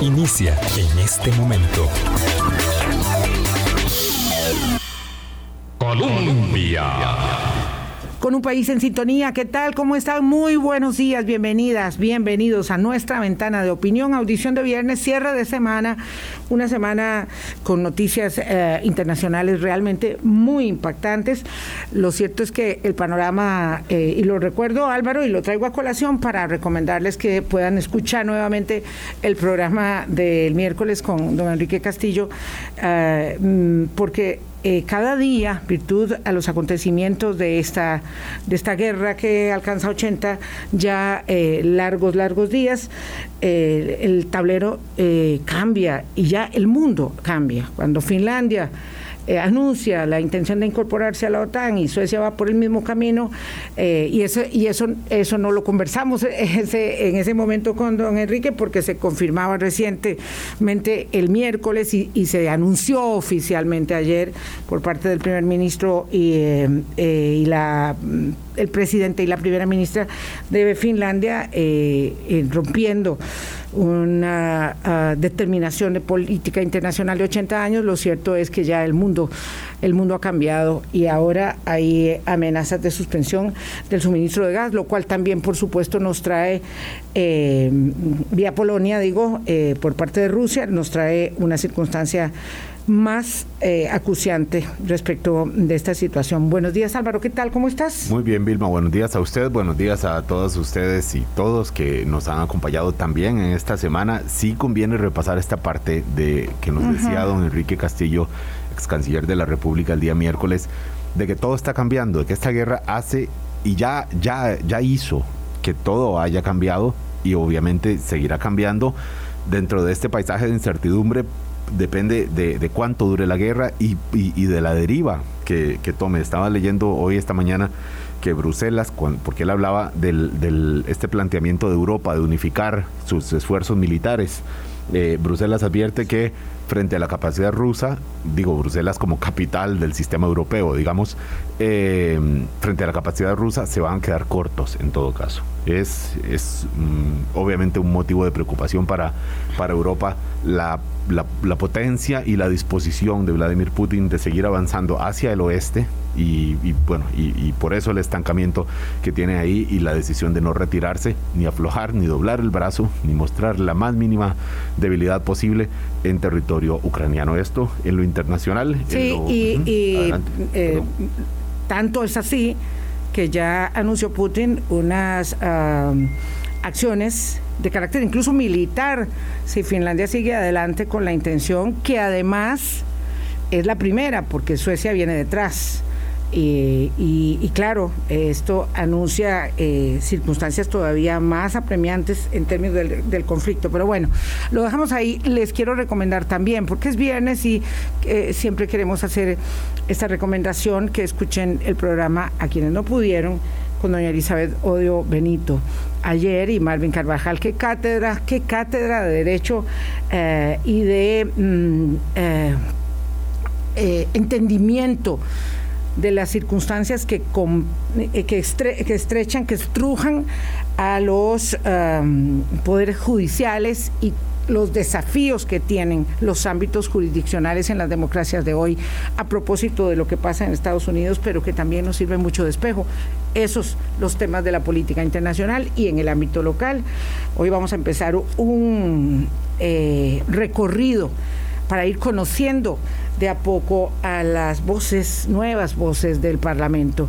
Inicia en este momento. Colombia con un país en sintonía. ¿Qué tal? ¿Cómo están? Muy buenos días, bienvenidas, bienvenidos a nuestra ventana de opinión, audición de viernes, cierre de semana, una semana con noticias eh, internacionales realmente muy impactantes. Lo cierto es que el panorama, eh, y lo recuerdo Álvaro, y lo traigo a colación para recomendarles que puedan escuchar nuevamente el programa del miércoles con don Enrique Castillo, eh, mm, porque eh, cada día, virtud a los acontecimientos de esta, de esta guerra que alcanza 80 ya eh, largos, largos días, eh, el tablero cambia y ya el mundo cambia. Cuando Finlandia eh, anuncia la intención de incorporarse a la OTAN y Suecia va por el mismo camino eh, y eso y eso eso no lo conversamos en ese momento con don Enrique porque se confirmaba recientemente el miércoles y, se anunció oficialmente ayer por parte del primer ministro y, eh, y la el presidente y la primera ministra de Finlandia rompiendo una ah, determinación de política internacional de 80 años, lo cierto es que ya el mundo, el mundo ha cambiado y ahora hay amenazas de suspensión del suministro de gas, lo cual también, por supuesto, nos trae, eh, vía Polonia, digo, eh, por parte de Rusia, nos trae una circunstancia más eh, acuciante respecto de esta situación. Buenos días Álvaro, ¿qué tal? ¿Cómo estás? Muy bien Vilma, buenos días a usted, buenos días a todos ustedes y todos que nos han acompañado también en esta semana. Sí conviene repasar esta parte de que nos decía don Enrique Castillo, ex canciller de la República el día miércoles, de que todo está cambiando, de que esta guerra hace y ya, ya, ya hizo que todo haya cambiado y obviamente seguirá cambiando dentro de este paisaje de incertidumbre depende de, cuánto dure la guerra y, de la deriva que, tome. Estaba leyendo hoy, esta mañana, que Bruselas, porque él hablaba del, este planteamiento de Europa de unificar sus esfuerzos militares, eh, Bruselas advierte que frente a la capacidad rusa, digo Bruselas como capital del sistema europeo, digamos, eh, frente a la capacidad rusa se van a quedar cortos en todo caso. Es, es mm, obviamente un motivo de preocupación para, para Europa la, la, potencia y la disposición de Vladimir Putin de seguir avanzando hacia el oeste y, bueno, y, por eso el estancamiento que tiene ahí y la decisión de no retirarse, ni aflojar, ni doblar el brazo, ni mostrar la más mínima debilidad posible en territorio ucraniano. Esto en lo internacional. Sí, y, eh, tanto es así que ya anunció Putin unas acciones de carácter incluso militar si Finlandia sigue adelante con la intención que además es la primera porque Suecia viene detrás. Y, claro, esto anuncia eh, circunstancias todavía más apremiantes en términos del, conflicto. Pero bueno, lo dejamos ahí. Les quiero recomendar también, porque es viernes y eh, siempre queremos hacer esta recomendación, que escuchen el programa a quienes no pudieron con doña Elizabeth Odio Benito ayer y Marvin Carvajal. Qué cátedra, qué cátedra de derecho eh, y de mm, entendimiento de las circunstancias que, eh, que, estrechan, que estrujan a los poderes judiciales y los desafíos que tienen los ámbitos jurisdiccionales en las democracias de hoy a propósito de lo que pasa en Estados Unidos, pero que también nos sirve mucho de espejo. Esos los temas de la política internacional y en el ámbito local. Hoy vamos a empezar un eh, recorrido para ir conociendo de a poco a las voces, nuevas voces del Parlamento.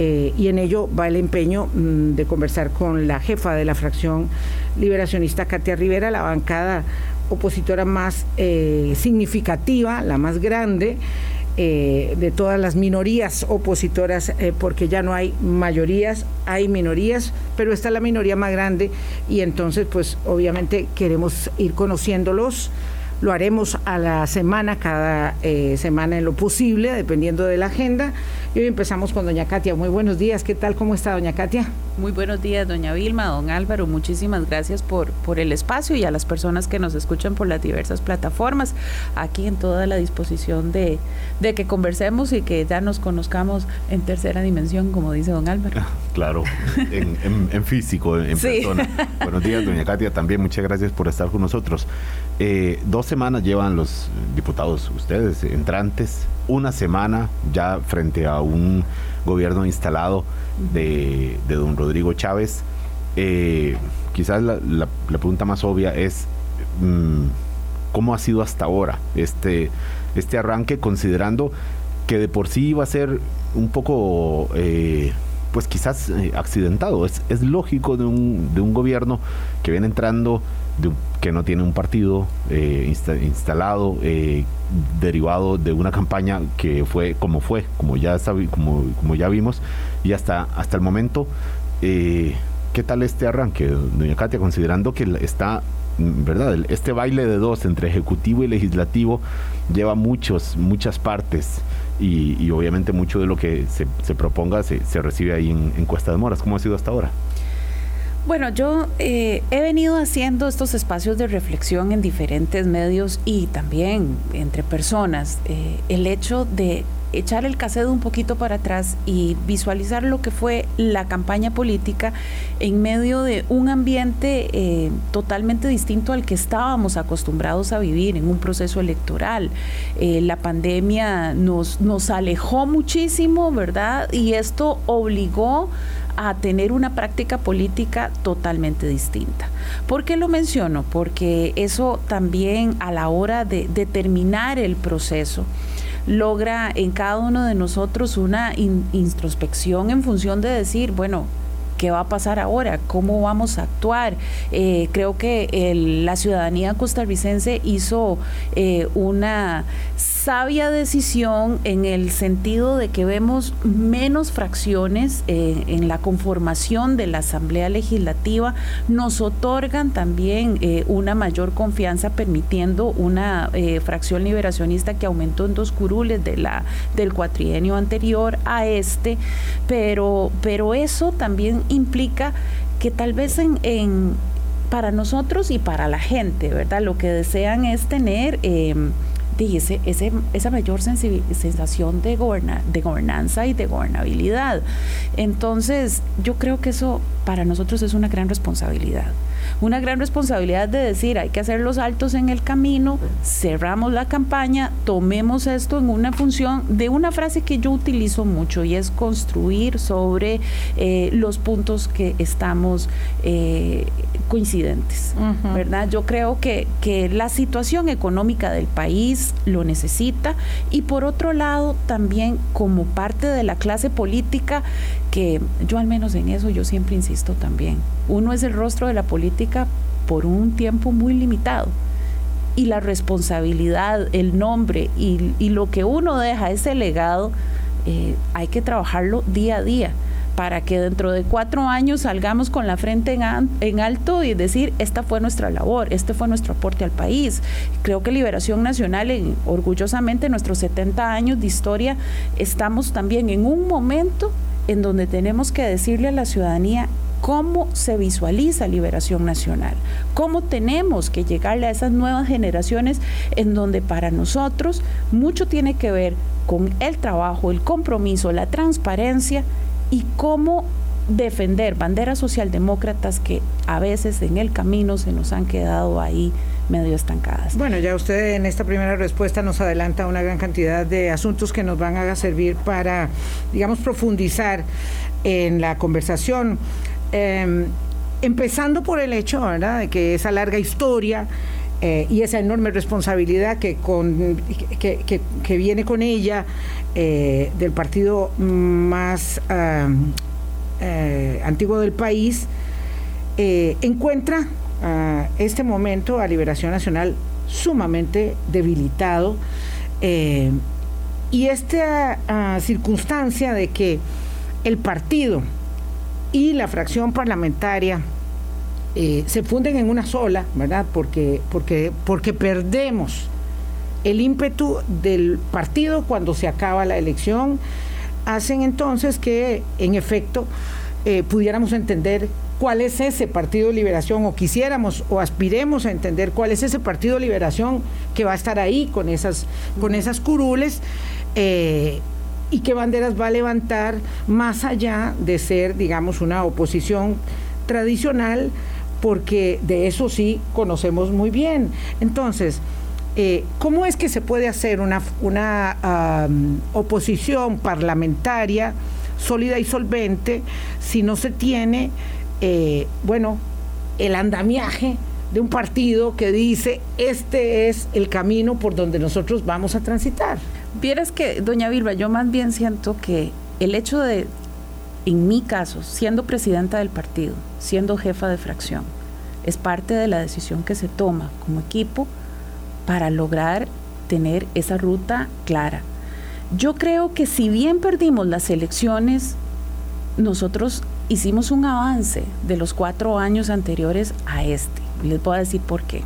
Eh, y en ello va el empeño mm, de conversar con la jefa de la fracción liberacionista, Katia Rivera, la bancada opositora más eh, significativa, la más grande. Eh, de todas las minorías opositoras, porque ya no hay mayorías, hay minorías, pero está la minoría más grande y entonces pues obviamente queremos ir conociéndolos, lo haremos a la semana, cada eh, semana en lo posible, dependiendo de la agenda. Y hoy empezamos con doña Katia. Muy buenos días, ¿qué tal? ¿Cómo está doña Katia? Muy buenos días, doña Vilma, don Álvaro. Muchísimas gracias por, por el espacio y a las personas que nos escuchan por las diversas plataformas. Aquí en toda la disposición de, de que conversemos y que ya nos conozcamos en tercera dimensión, como dice don Álvaro. Claro, en, físico, en persona. Buenos días, doña Katia. También muchas gracias por estar con nosotros. Eh, dos semanas llevan los diputados, ustedes, entrantes, una semana ya frente a un gobierno instalado de, don Rodrigo Chávez. Eh, quizás la, pregunta más obvia es mm, cómo ha sido hasta ahora este, este arranque, considerando que de por sí iba a ser un poco, eh, pues quizás eh, accidentado. Es, es lógico de un, de un gobierno que viene entrando que no tiene un partido eh, instalado, eh, derivado de una campaña que fue como fue, como ya, como, como ya vimos, y hasta, hasta el momento, ¿qué tal este arranque, doña Katia, considerando que está, ¿verdad? Este baile de dos entre ejecutivo y legislativo lleva muchos, muchas partes. Y, obviamente mucho de lo que se, proponga se, recibe ahí en, en Cuesta de Moras. ¿Cómo ha sido hasta ahora? Bueno, yo eh, he venido haciendo estos espacios de reflexión en diferentes medios y también entre personas. Eh, el hecho de echar el cassette un poquito para atrás y visualizar lo que fue la campaña política en medio de un ambiente eh, totalmente distinto al que estábamos acostumbrados a vivir en un proceso electoral. la pandemia nos, nos alejó muchísimo, ¿verdad? Y esto obligó a tener una práctica política totalmente distinta. ¿Por qué lo menciono? Porque eso también a la hora de determinar el proceso logra en cada uno de nosotros una introspección en función de decir, bueno, ¿Qué va a pasar ahora? ¿Cómo vamos a actuar? Eh, creo que la ciudadanía costarricense hizo eh, una sabia decisión en el sentido de que vemos menos fracciones eh, en la conformación de la Asamblea Legislativa, nos otorgan también una mayor confianza permitiendo una fracción liberacionista que aumentó en dos curules de la, del cuatrienio anterior a este, pero, pero eso también implica que tal vez en, para nosotros y para la gente, ¿verdad? Lo que desean es tener eh, ese, esa mayor sensación de, de gobernanza y de gobernabilidad. Entonces, yo creo que eso para nosotros es una gran responsabilidad una gran responsabilidad de decir, hay que hacer los altos en el camino, cerramos la campaña, tomemos esto en una función de una frase que yo utilizo mucho y es construir sobre eh, los puntos que estamos eh, coincidentes, ¿verdad? Yo creo que, que la situación económica del país lo necesita y por otro lado también como parte de la clase política que yo al menos en eso yo siempre insisto también. Uno es el rostro de la política por un tiempo muy limitado y la responsabilidad, el nombre y, lo que uno deja, ese legado, eh, hay que trabajarlo día a día para que dentro de cuatro años salgamos con la frente en, en, alto y decir, esta fue nuestra labor, este fue nuestro aporte al país. Creo que Liberación Nacional, en, orgullosamente, nuestros 70 años de historia, estamos también en un momento en donde tenemos que decirle a la ciudadanía cómo se visualiza liberación nacional, cómo tenemos que llegarle a esas nuevas generaciones en donde para nosotros mucho tiene que ver con el trabajo, el compromiso, la transparencia y cómo defender banderas socialdemócratas que a veces en el camino se nos han quedado ahí medio estancadas. Bueno, ya usted en esta primera respuesta nos adelanta una gran cantidad de asuntos que nos van a servir para, digamos, profundizar en la conversación. Em, empezando por el hecho, de que esa larga historia eh, y esa enorme responsabilidad que, con, que, viene con ella eh, del partido más eh, antiguo del país, encuentra este momento a Liberación Nacional sumamente debilitado y esta ah, circunstancia de que el partido y la fracción parlamentaria eh, se funden en una sola, ¿verdad? Porque, porque, porque perdemos el ímpetu del partido cuando se acaba la elección, hacen entonces que, en efecto, eh, pudiéramos entender cuál es ese Partido de Liberación o quisiéramos o aspiremos a entender cuál es ese Partido de Liberación que va a estar ahí con esas, con esas curules eh, y qué banderas va a levantar más allá de ser, digamos, una oposición tradicional, porque de eso sí conocemos muy bien. Entonces, eh, ¿cómo es que se puede hacer una, una oposición parlamentaria sólida y solvente si no se tiene eh, bueno, el andamiaje de un partido que dice este es el camino por donde nosotros vamos a transitar. Vieras que, doña Vilma, yo más bien siento que el hecho de, en mi caso, siendo presidenta del partido, siendo jefa de fracción, es parte de la decisión que se toma como equipo para lograr tener esa ruta clara. Yo creo que si bien perdimos las elecciones, nosotros hicimos un avance de los cuatro años anteriores a este. Les voy a decir por qué.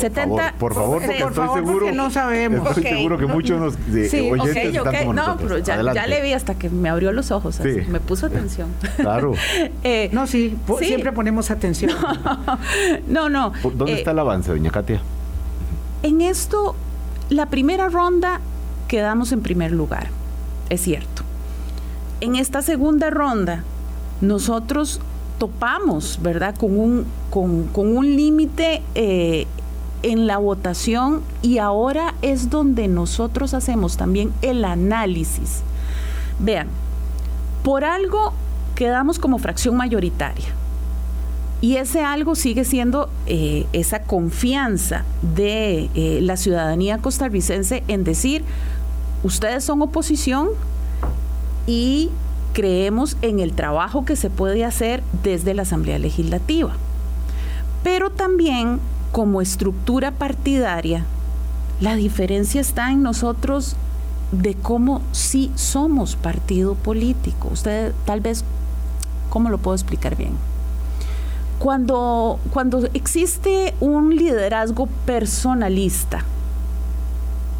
Por 70, favor, por favor, porque estoy seguro que no sabemos. Estoy seguro que muchos nos, de, sí, oyentes okay, okay. No, pero ya, ya, le vi hasta que me abrió los ojos, así, me puso atención. Claro. eh, no, sí, sí, siempre ponemos atención. No, no. ¿Dónde eh, está el avance, doña Katia? En esto, la primera ronda quedamos en primer lugar, es cierto. En esta segunda ronda nosotros topamos, ¿verdad?, con un, con, un límite eh, en la votación y ahora es donde nosotros hacemos también el análisis. Vean, por algo quedamos como fracción mayoritaria. Y ese algo sigue siendo eh, esa confianza de eh, la ciudadanía costarricense en decir, ustedes son oposición y creemos en el trabajo que se puede hacer desde la Asamblea Legislativa. Pero también como estructura partidaria, la diferencia está en nosotros de cómo sí somos partido político. Usted tal vez, ¿cómo lo puedo explicar bien? Cuando, cuando existe un liderazgo personalista,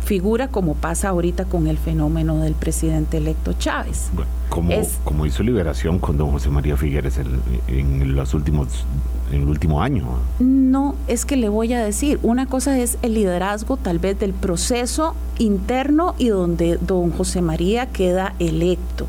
figura como pasa ahorita con el fenómeno del presidente electo Chávez. como, como hizo Liberación con don José María Figueres en, los últimos en el último año. No, es que le voy a decir, una cosa es el liderazgo tal vez del proceso interno y donde don José María queda electo.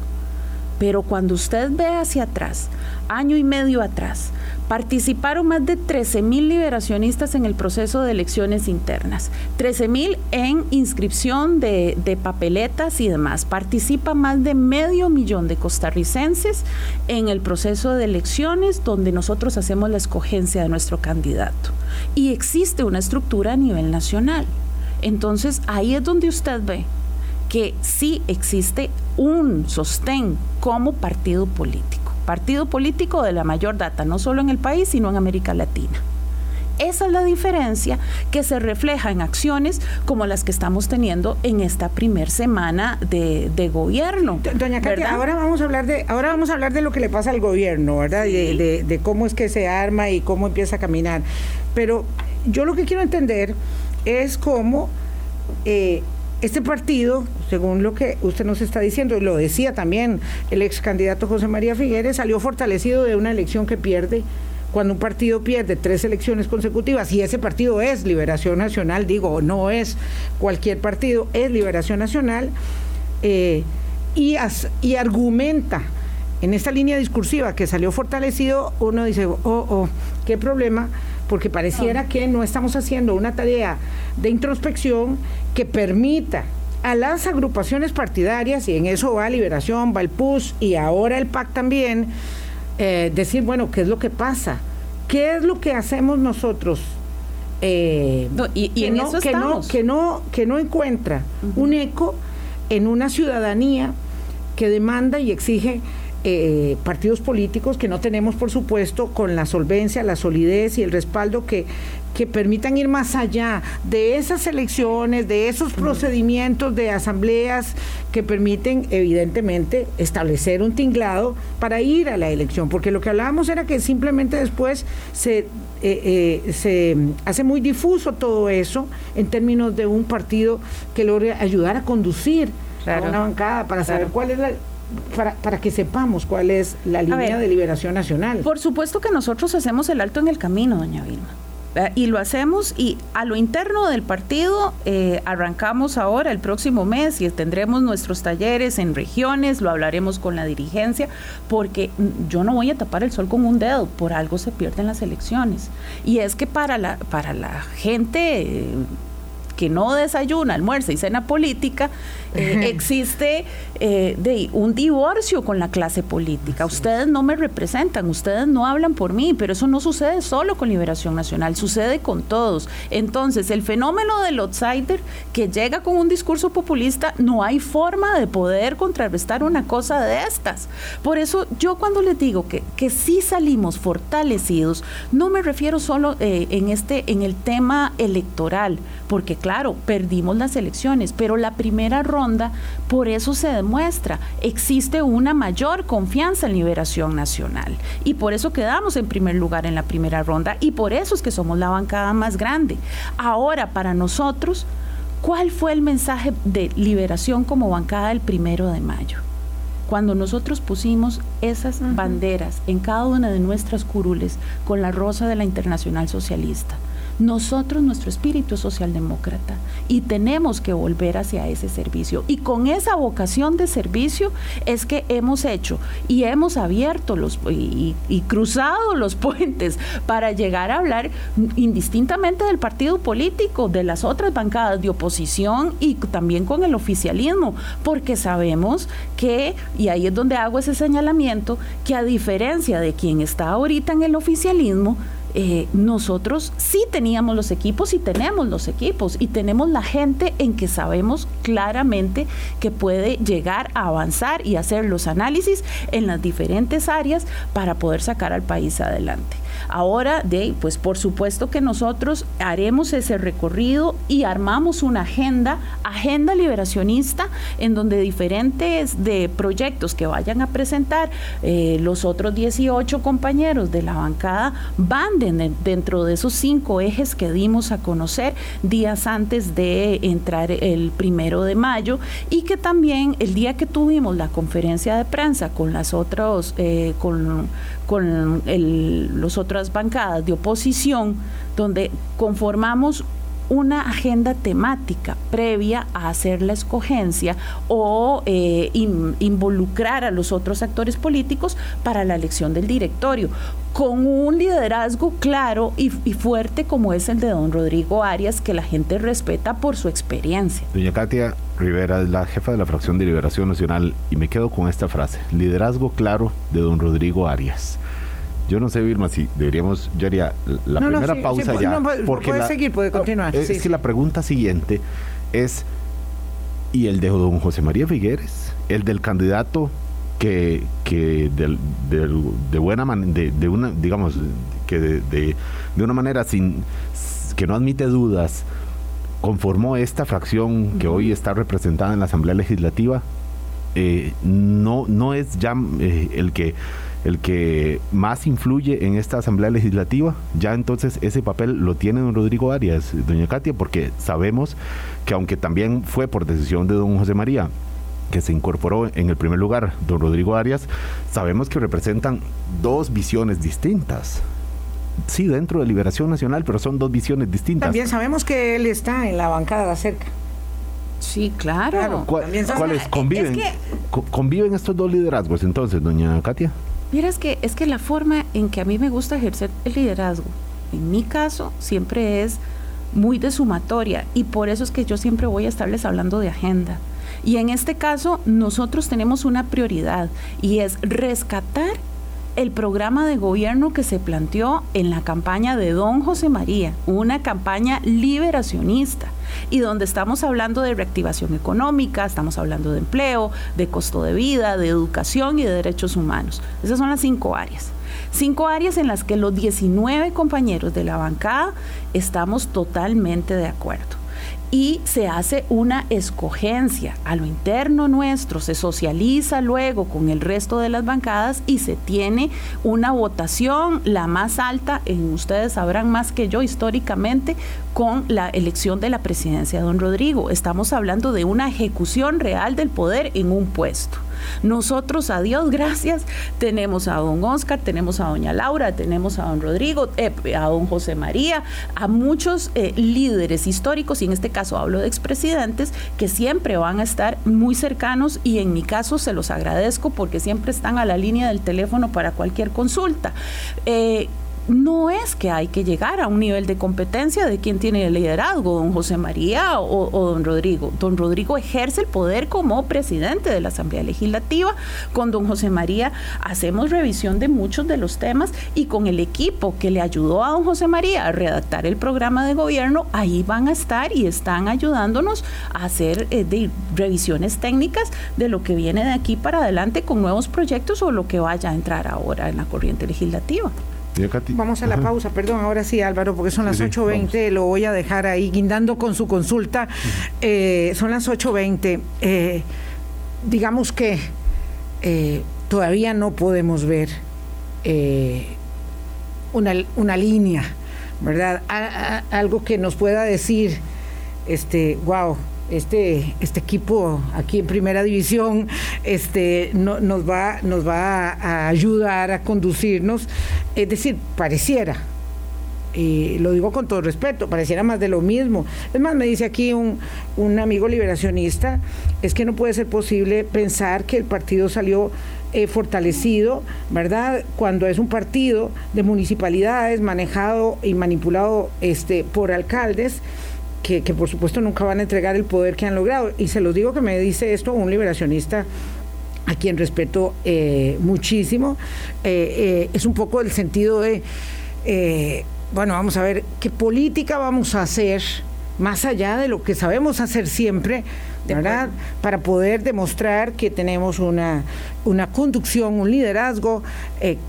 Pero cuando usted ve hacia atrás, año y medio atrás, Participaron más de 13 mil liberacionistas en el proceso de elecciones internas, 13 mil en inscripción de, papeletas y demás. Participa más de medio millón de costarricenses en el proceso de elecciones donde nosotros hacemos la escogencia de nuestro candidato. Y existe una estructura a nivel nacional. Entonces ahí es donde usted ve que sí existe un sostén como partido político partido político de la mayor data, no solo en el país, sino en América Latina. Esa es la diferencia que se refleja en acciones como las que estamos teniendo en esta primer semana de, gobierno. Doña Katia, ahora vamos a hablar de, ahora vamos a hablar de lo que le pasa al gobierno, ¿verdad? De, cómo es que se arma y cómo empieza a caminar. Pero yo lo que quiero entender es cómo eh, este partido, según lo que usted nos está diciendo, lo decía también el ex candidato José María Figueres, salió fortalecido de una elección que pierde. Cuando un partido pierde tres elecciones consecutivas, y ese partido es Liberación Nacional, digo, no es cualquier partido, es Liberación Nacional, eh, y, y argumenta en esta línea discursiva que salió fortalecido, uno dice, oh, oh, qué problema, porque pareciera que no estamos haciendo una tarea de introspección que permita a las agrupaciones partidarias, y en eso va Liberación, va el PUS y ahora el PAC también, eh, decir, bueno, ¿qué es lo que pasa? ¿Qué es lo que hacemos nosotros? Eh, y, que, no, que, no, que, no, que no encuentra un eco en una ciudadanía que demanda y exige eh, partidos políticos que no tenemos, por supuesto, con la solvencia, la solidez y el respaldo que, que permitan ir más allá de esas elecciones, de esos procedimientos de asambleas que permiten, evidentemente, establecer un tinglado para ir a la elección. Porque lo que hablábamos era que simplemente después se, eh, eh, se hace muy difuso todo eso en términos de un partido que logre ayudar a conducir a una bancada para saber cuál es la para, para que sepamos cuál es la línea de liberación nacional. Por supuesto que nosotros hacemos el alto en el camino, doña Vilma. Y lo hacemos y a lo interno del partido eh, arrancamos ahora el próximo mes y tendremos nuestros talleres en regiones, lo hablaremos con la dirigencia, porque yo no voy a tapar el sol con un dedo, por algo se pierden las elecciones. Y es que para la, para la gente... Eh, que no desayuna, almuerza y cena política, eh, existe eh, de un divorcio con la clase política. Ustedes no me representan, ustedes no hablan por mí, pero eso no sucede solo con Liberación Nacional, sucede con todos. Entonces, el fenómeno del outsider que llega con un discurso populista, no hay forma de poder contrarrestar una cosa de estas. Por eso yo cuando les digo que, que sí salimos fortalecidos, no me refiero solo eh, en, este, en el tema electoral, porque claro, perdimos las elecciones, pero la primera ronda, por eso se demuestra, existe una mayor confianza en Liberación Nacional y por eso quedamos en primer lugar en la primera ronda y por eso es que somos la bancada más grande. Ahora, para nosotros, ¿cuál fue el mensaje de liberación como bancada del primero de mayo? cuando nosotros pusimos esas banderas en cada una de nuestras curules con la rosa de la Internacional Socialista, nosotros, nuestro espíritu socialdemócrata, y tenemos que volver hacia ese servicio. Y con esa vocación de servicio es que hemos hecho y hemos abierto los y, cruzado los puentes para llegar a hablar indistintamente del partido político, de las otras bancadas de oposición y también con el oficialismo, porque sabemos que, y ahí es donde hago ese señalamiento, que a diferencia de quien está ahorita en el oficialismo, eh, nosotros sí teníamos los equipos y tenemos los equipos y tenemos la gente en que sabemos claramente que puede llegar a avanzar y hacer los análisis en las diferentes áreas para poder sacar al país adelante. Ahora, pues por supuesto que nosotros haremos ese recorrido y armamos una agenda, agenda liberacionista, en donde diferentes de proyectos que vayan a presentar eh, los otros 18 compañeros de la bancada van dentro de esos cinco ejes que dimos a conocer días antes de entrar el primero de mayo y que también el día que tuvimos la conferencia de prensa con las otras, eh, con, con los otras bancadas de oposición, donde conformamos una agenda temática previa a hacer la escogencia o eh, involucrar a los otros actores políticos para la elección del directorio, con un liderazgo claro y, fuerte como es el de don Rodrigo Arias, que la gente respeta por su experiencia. Doña Katia Rivera es la jefa de la fracción de Liberación Nacional y me quedo con esta frase, liderazgo claro de don Rodrigo Arias. Yo no sé, Vilma, si deberíamos, yo haría la primera pausa ya. porque puede seguir, puede continuar. Es, que la pregunta siguiente es, ¿y el de don José María Figueres? El del candidato que, que de buena manera, de, una, digamos, que de, una manera sin que no admite dudas, conformó esta fracción que hoy está representada en la Asamblea Legislativa, eh, no, no es ya eh, el que el que más influye en esta Asamblea Legislativa, ya entonces ese papel lo tiene don Rodrigo Arias, doña Katia, porque sabemos que aunque también fue por decisión de don José María, que se incorporó en el primer lugar, don Rodrigo Arias, sabemos que representan dos visiones distintas. Sí, dentro de Liberación Nacional, pero son dos visiones distintas. También sabemos que él está en la bancada cerca. Sí, claro. ¿Cuáles conviven? ¿Conviven estos dos liderazgos entonces, doña Katia? Mira, es que, es que la forma en que a mí me gusta ejercer el liderazgo, en mi caso, siempre es muy de sumatoria y por eso es que yo siempre voy a estarles hablando de agenda. Y en este caso, nosotros tenemos una prioridad y es rescatar el programa de gobierno que se planteó en la campaña de Don José María, una campaña liberacionista y donde estamos hablando de reactivación económica, estamos hablando de empleo, de costo de vida, de educación y de derechos humanos. Esas son las cinco áreas. Cinco áreas en las que los 19 compañeros de la bancada estamos totalmente de acuerdo y se hace una escogencia a lo interno nuestro, se socializa luego con el resto de las bancadas y se tiene una votación, la más alta, en ustedes sabrán más que yo históricamente, con la elección de la presidencia de don Rodrigo. Estamos hablando de una ejecución real del poder en un puesto. Nosotros, a Dios gracias, tenemos a don Oscar, tenemos a doña Laura, tenemos a don Rodrigo, eh, a don José María, a muchos eh, líderes históricos, y en este caso hablo de expresidentes, que siempre van a estar muy cercanos y en mi caso se los agradezco porque siempre están a la línea del teléfono para cualquier consulta. Eh, no es que hay que llegar a un nivel de competencia de quien tiene el liderazgo, don José María o, don Rodrigo. Don Rodrigo ejerce el poder como presidente de la Asamblea Legislativa. Con don José María hacemos revisión de muchos de los temas y con el equipo que le ayudó a don José María a redactar el programa de gobierno, ahí van a estar y están ayudándonos a hacer eh, revisiones técnicas de lo que viene de aquí para adelante con nuevos proyectos o lo que vaya a entrar ahora en la corriente legislativa. Vamos a la pausa, perdón, ahora sí Álvaro, porque son las 8.20, lo voy a dejar ahí guindando con su consulta. Eh, son las 8.20. Eh, digamos que eh, todavía no podemos ver una, una, línea, ¿verdad? algo que nos pueda decir, este, wow, este, este equipo aquí en primera división este, nos, va, nos va a ayudar a conducirnos. Es decir, pareciera, y lo digo con todo respeto, pareciera más de lo mismo. Es más, me dice aquí un, un, amigo liberacionista, es que no puede ser posible pensar que el partido salió eh, fortalecido, ¿verdad? Cuando es un partido de municipalidades manejado y manipulado este, por alcaldes que, por supuesto nunca van a entregar el poder que han logrado. Y se los digo que me dice esto un liberacionista a quien respeto eh, muchísimo. Eh, eh, es un poco el sentido de, bueno, vamos a ver, ¿qué política vamos a hacer más allá de lo que sabemos hacer siempre? ¿verdad? Para poder demostrar que tenemos una, una conducción, un liderazgo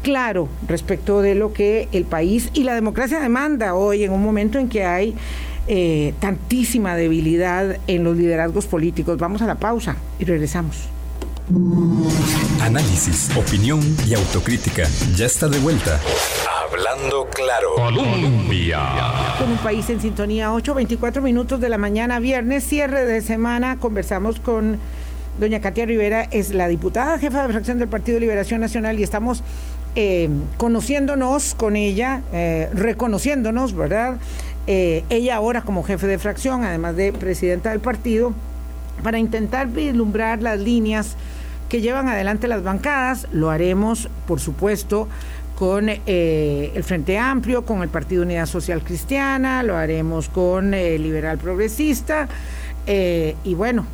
claro respecto de lo que el país y la democracia demanda hoy en un momento en que hay eh, tantísima debilidad en los liderazgos políticos. Vamos a la pausa y regresamos. Análisis, opinión y autocrítica. Ya está de vuelta. Hablando claro. Colombia. Con un país en sintonía, 8, 24 minutos de la mañana, viernes, cierre de semana. Conversamos con doña Katia Rivera, es la diputada jefa de fracción del Partido de Liberación Nacional y estamos eh, conociéndonos con ella, eh, reconociéndonos, ¿verdad? Eh, ella ahora como jefe de fracción, además de presidenta del partido, para intentar vislumbrar las líneas que llevan adelante las bancadas. Lo haremos, por supuesto, con eh, el Frente Amplio, con el Partido Unidad Social Cristiana, lo haremos con el Liberal Progresista, eh, y bueno,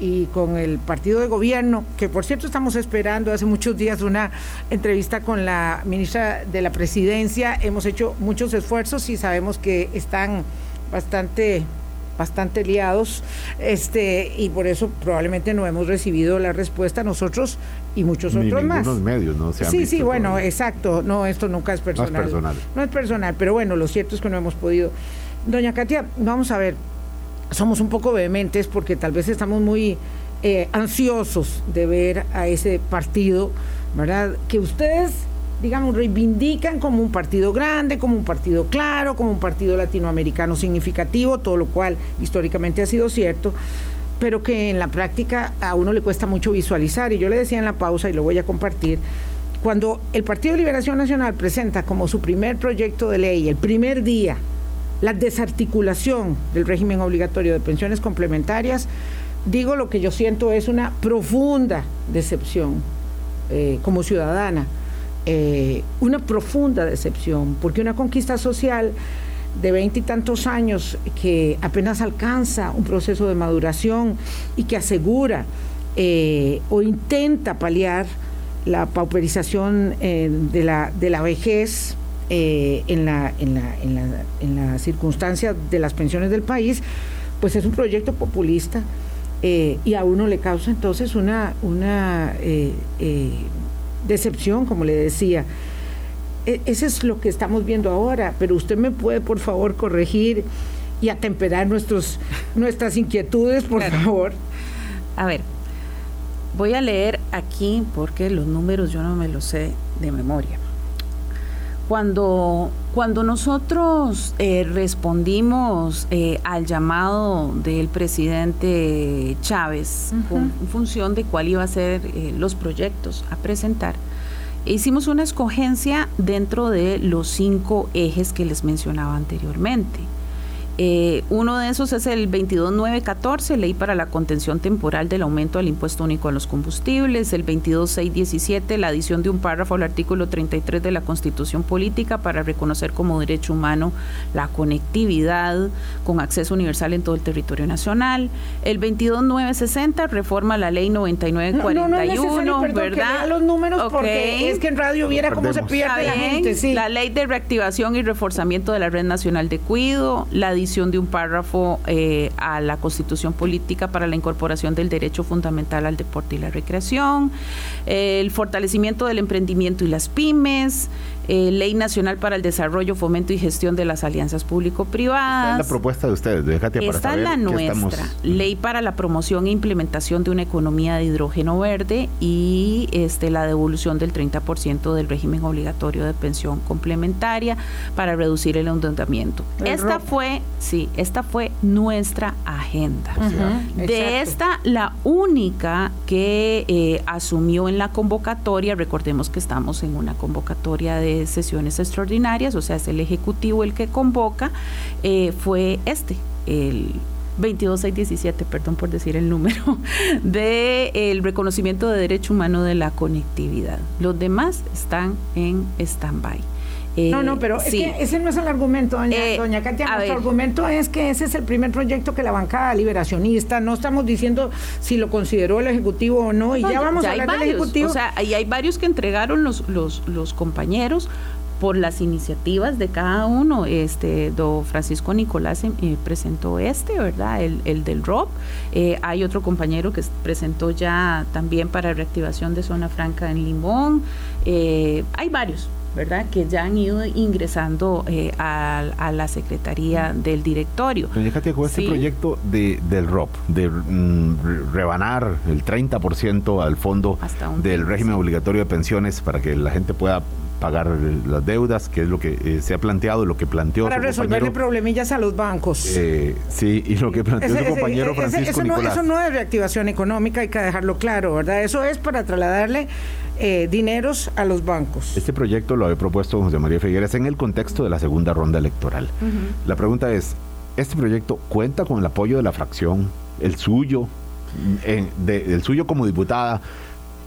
y con el partido de gobierno, que por cierto estamos esperando hace muchos días una entrevista con la ministra de la Presidencia. Hemos hecho muchos esfuerzos y sabemos que están bastante bastante liados este y por eso probablemente no hemos recibido la respuesta nosotros y muchos otros más. medios no Sí, sí, bueno, exacto. No, esto nunca es personal. No es personal. No es personal, pero bueno, lo cierto es que no hemos podido. Doña Katia, vamos a ver, somos un poco vehementes porque tal vez estamos muy eh, ansiosos de ver a ese partido, ¿verdad? Que ustedes, digamos, reivindican como un partido grande, como un partido claro, como un partido latinoamericano significativo, todo lo cual históricamente ha sido cierto, pero que en la práctica a uno le cuesta mucho visualizar. Y yo le decía en la pausa, y lo voy a compartir, cuando el Partido de Liberación Nacional presenta como su primer proyecto de ley, el primer día, la desarticulación del régimen obligatorio de pensiones complementarias, digo lo que yo siento es una profunda decepción eh, como ciudadana, eh, una profunda decepción, porque una conquista social de veinte y tantos años que apenas alcanza un proceso de maduración y que asegura eh, o intenta paliar la pauperización de, la, de la vejez, eh, en, la, en, la, en, la, en la circunstancia de las pensiones del país, pues es un proyecto populista eh, y a uno le causa entonces una, una eh, decepción, como le decía. E, eso es lo que estamos viendo ahora, pero usted me puede por favor corregir y atemperar nuestros, nuestras inquietudes, por favor. A ver, voy a leer aquí porque los números yo no me los sé de memoria cuando Cuando nosotros eh, respondimos eh, al llamado del presidente Chávez con función de cuál iba a ser eh, los proyectos a presentar, hicimos una escogencia dentro de los cinco ejes que les mencionaba anteriormente. Eh, uno de esos es el 22914, ley para la contención temporal del aumento del impuesto único a los combustibles, el 22617, la adición de un párrafo al artículo 33 de la Constitución Política para reconocer como derecho humano la conectividad con acceso universal en todo el territorio nacional, el 22960, reforma la ley 9941, no, no, ¿verdad? los números porque es que en radio viera cómo se pierde la gente, sí. La ley de reactivación y reforzamiento de la Red Nacional de Cuido, la adición de un párrafo eh, a la Constitución Política para la incorporación del derecho fundamental al deporte y la recreación, el fortalecimiento del emprendimiento y las pymes, eh, Ley Nacional para el Desarrollo, Fomento y Gestión de las Alianzas Público-Privadas. Esta es la propuesta de ustedes, déjate para Esta es la nuestra, Ley para la Promoción e Implementación de una Economía de Hidrógeno Verde y este, la devolución del 30% del régimen obligatorio de pensión complementaria para reducir el endeudamiento. esta fue, sí, esta fue nuestra agenda. de esta, la única que eh, asumió en la convocatoria, recordemos que estamos en una convocatoria de sesiones extraordinarias, o sea, es el Ejecutivo el que convoca, eh, fue este, el 22617, perdón por decir el número, de el reconocimiento de derecho humano de la conectividad. Los demás están en stand-by no, no, pero es que ese no es el argumento, doña, eh, doña Katia. Nuestro argumento es que ese es el primer proyecto que la bancada liberacionista, no estamos diciendo si lo consideró el Ejecutivo o no, y ya vamos a hablar del Ejecutivo. O sea, ahí hay varios que entregaron los, los, los compañeros por las iniciativas de cada uno. Este, do Francisco Nicolás eh, presentó este, ¿verdad? El, el del ROP. Eh, hay otro compañero que presentó ya también para reactivación de zona franca en Limón. hay varios, ¿verdad? Que ya han ido ingresando eh, a, la Secretaría del Directorio. Pero déjate con este proyecto de, del ROP, de mm, rebanar el 30% al fondo del régimen obligatorio de pensiones para que la gente pueda pagar las deudas, que es lo que eh, se ha planteado, lo que planteó. Para resolverle problemillas a los bancos. Eh, sí, y lo que planteó su compañero Francisco eso Nicolás. No, eso no es reactivación económica, hay que dejarlo claro, ¿verdad? Eso es para trasladarle eh, dineros a los bancos. Este proyecto lo había propuesto José María Figueres en el contexto de la segunda ronda electoral. La pregunta es, ¿este proyecto cuenta con el apoyo de la fracción, el suyo, el suyo como diputada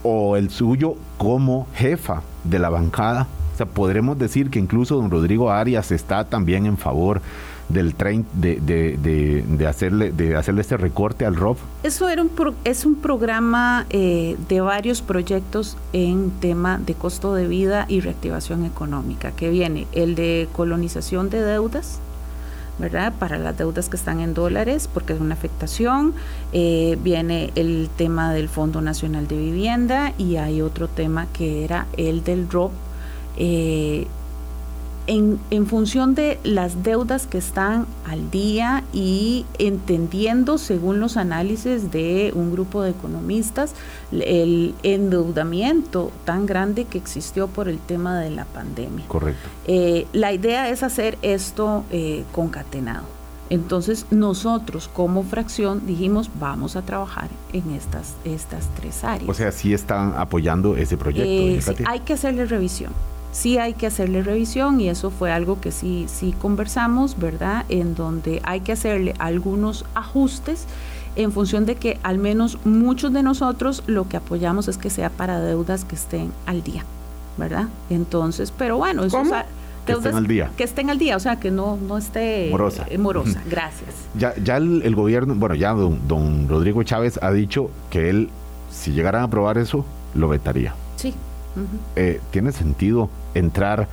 o el suyo como jefa de la bancada? O sea, podremos decir que incluso don Rodrigo Arias está también en favor del tren de, de, hacerle de hacerle este recorte al ROP? Eso era un es un programa eh, de varios proyectos en tema de costo de vida y reactivación económica, que viene el de colonización de deudas, ¿verdad? Para las deudas que están en dólares, porque es una afectación. Eh, viene el tema del Fondo Nacional de Vivienda y hay otro tema que era el del ROP. Eh, en, en, función de las deudas que están al día y entendiendo, según los análisis de un grupo de economistas, el endeudamiento tan grande que existió por el tema de la pandemia. Correcto. Eh, la idea es hacer esto eh, concatenado. Entonces nosotros como fracción dijimos vamos a trabajar en estas, estas tres áreas. O sea, sí están apoyando ese proyecto. Eh, hay que hacerle revisión sí hay que hacerle revisión y eso fue algo que sí, sí conversamos, ¿verdad? En donde hay que hacerle algunos ajustes en función de que al menos muchos de nosotros lo que apoyamos es que sea para deudas que estén al día, ¿verdad? Entonces, pero bueno, eso que estén al día. Que estén al día, o sea, que no, no esté morosa. Eh, morosa. Gracias. Ya, ya el, gobierno, bueno, ya don Rodrigo Chávez ha dicho que él, si llegaran a aprobar eso, lo vetaría. Sí. Eh, ¿tiene sentido entrar